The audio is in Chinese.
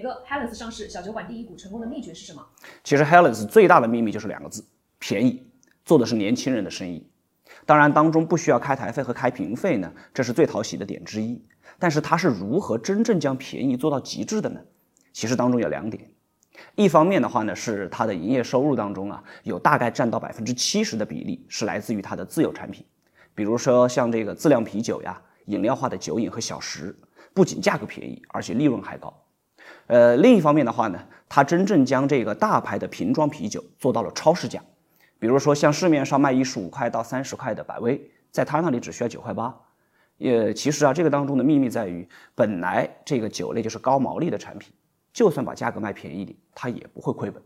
一个 Helens 上市小酒馆第一股成功的秘诀是什么？其实 Helens 最大的秘密就是两个字：便宜。做的是年轻人的生意，当然当中不需要开台费和开瓶费呢，这是最讨喜的点之一。但是它是如何真正将便宜做到极致的呢？其实当中有两点，一方面的话呢，是它的营业收入当中啊，有大概占到百分之七十的比例是来自于它的自有产品，比如说像这个自酿啤酒呀、饮料化的酒饮和小食，不仅价格便宜，而且利润还高。呃，另一方面的话呢，它真正将这个大牌的瓶装啤酒做到了超市价。比如说，像市面上卖一十五块到三十块的百威，在他那里只需要九块八。呃其实啊，这个当中的秘密在于，本来这个酒类就是高毛利的产品，就算把价格卖便宜点，它也不会亏本。